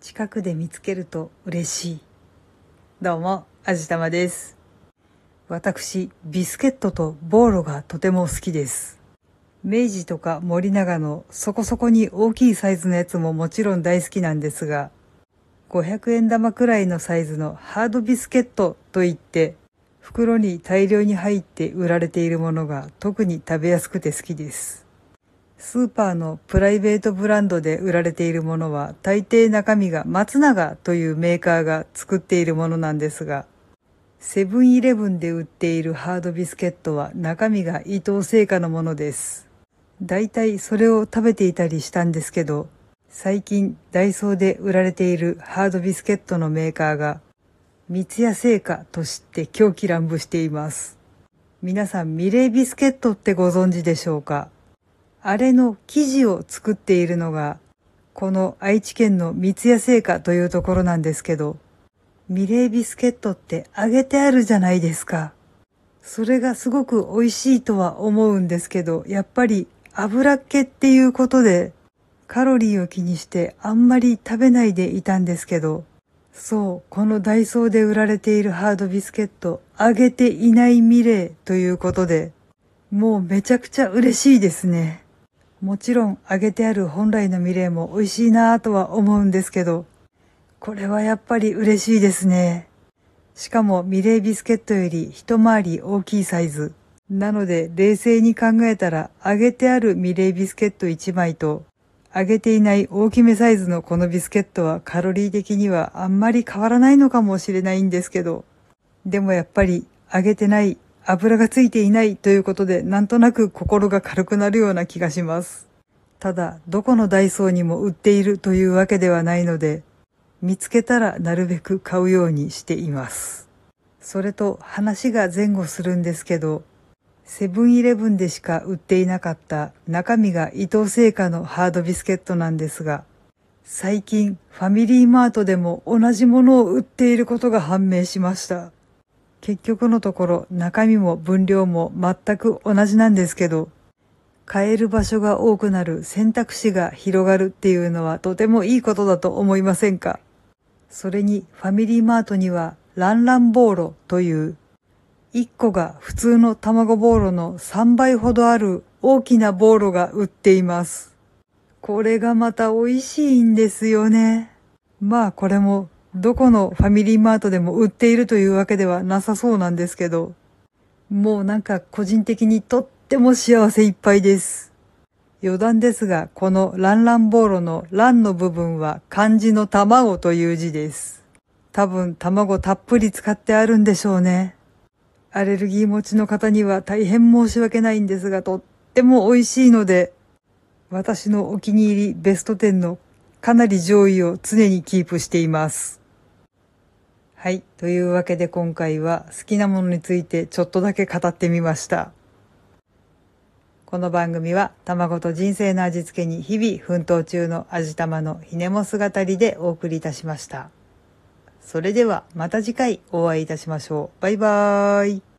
近くで見つけると嬉しい。どうも、あじたまです。私、ビスケットとボーロがとても好きです。明治とか森永のそこそこに大きいサイズのやつももちろん大好きなんですが、500円玉くらいのサイズのハードビスケットといって、袋に大量に入って売られているものが特に食べやすくて好きです。スーパーのプライベートブランドで売られているものは大抵中身が松永というメーカーが作っているものなんですが、セブンイレブンで売っているハードビスケットは中身が伊藤製菓のものです。だいいそれを食べていたりしたんですけど、最近ダイソーで売られているハードビスケットのメーカーが三ツ矢製菓と知って狂気乱舞しています。皆さんミレービスケットってご存知でしょうか？あれの生地を作っているのがこの愛知県の三ツ矢製菓というところなんですけどミレービスケットって揚げてあるじゃないですか。それがすごく美味しいとは思うんですけど、やっぱり油っ気っていうことでカロリーを気にしてあんまり食べないでいたんですけど、そう、このダイソーで売られているハードビスケット、揚げていないミレーということで、もうめちゃくちゃ嬉しいですね。もちろん揚げてある本来のミレーも美味しいなぁとは思うんですけど、これはやっぱり嬉しいですね。しかもミレービスケットより一回り大きいサイズ。なので冷静に考えたら揚げてあるミレービスケット1枚と揚げていない大きめサイズのこのビスケットはカロリー的にはあんまり変わらないのかもしれないんですけど、でもやっぱり揚げてない、油がついていないということでなんとなく心が軽くなるような気がします。ただ、どこのダイソーにも売っているというわけではないので、見つけたらなるべく買うようにしています。それと話が前後するんですけど、セブンイレブンでしか売っていなかった中身が伊藤製菓のハードビスケットなんですが、最近ファミリーマートでも同じものを売っていることが判明しました。結局のところ中身も分量も全く同じなんですけど、買える場所が多くなる選択肢が広がるっていうのはとてもいいことだと思いませんか？それにファミリーマートにはランランボーロという1個が普通の卵ボーロの3倍ほどある大きなボーロが売っています。これがまた美味しいんですよね。まあこれもどこのファミリーマートでも売っているというわけではなさそうなんですけど、もうなんか個人的にとっても幸せいっぱいです。余談ですが、このランランボーロのランの部分は漢字の卵という字です。多分卵たっぷり使ってあるんでしょうね。アレルギー持ちの方には大変申し訳ないんですが、とっても美味しいので、私のお気に入りベスト10のかなり上位を常にキープしています。はい。というわけで今回は好きなものについてちょっとだけ語ってみました。この番組は卵と人生の味付けに日々奮闘中の味玉のひねも姿りでお送りいたしました。それではまた次回お会いいたしましょう。バイバーイ。